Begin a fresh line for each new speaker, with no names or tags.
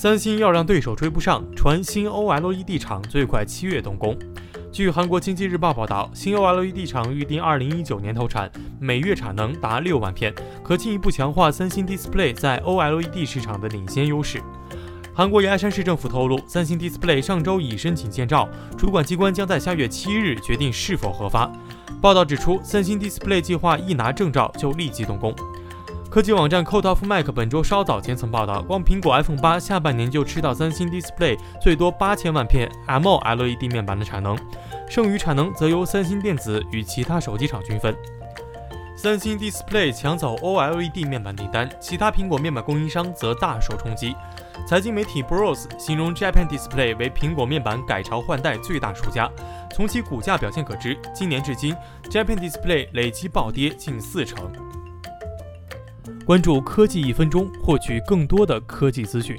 三星要让对手追不上，传新 OLED 厂最快七月动工。据韩国经济日报报道，新 OLED 厂预定二零一九年投产，每月产能达六万片，可进一步强化三星 Display 在 OLED 市场的领先优势。韩国牙山市政府透露，三星 Display 上周已申请建造，主管机关将在下月七日决定是否核发。报道指出，三星 Display 计划一拿证照就立即动工。科技网站 c o d e of Mac 本周稍早前曾报道，光苹果 iPhone 八下半年就吃到三星 Display 最多八千万片 mo led 面板的产能，剩余产能则由三星电子与其他手机厂均分。三星 Display 抢走 OLED 面板订单，其他苹果面板供应商则大受冲击。财经媒体 Bros 形容 Japan Display 为苹果面板改朝换代最大输家。从其股价表现可知，今年至今 Japan Display 累计暴跌近四成。关注科技一分钟，获取更多的科技资讯。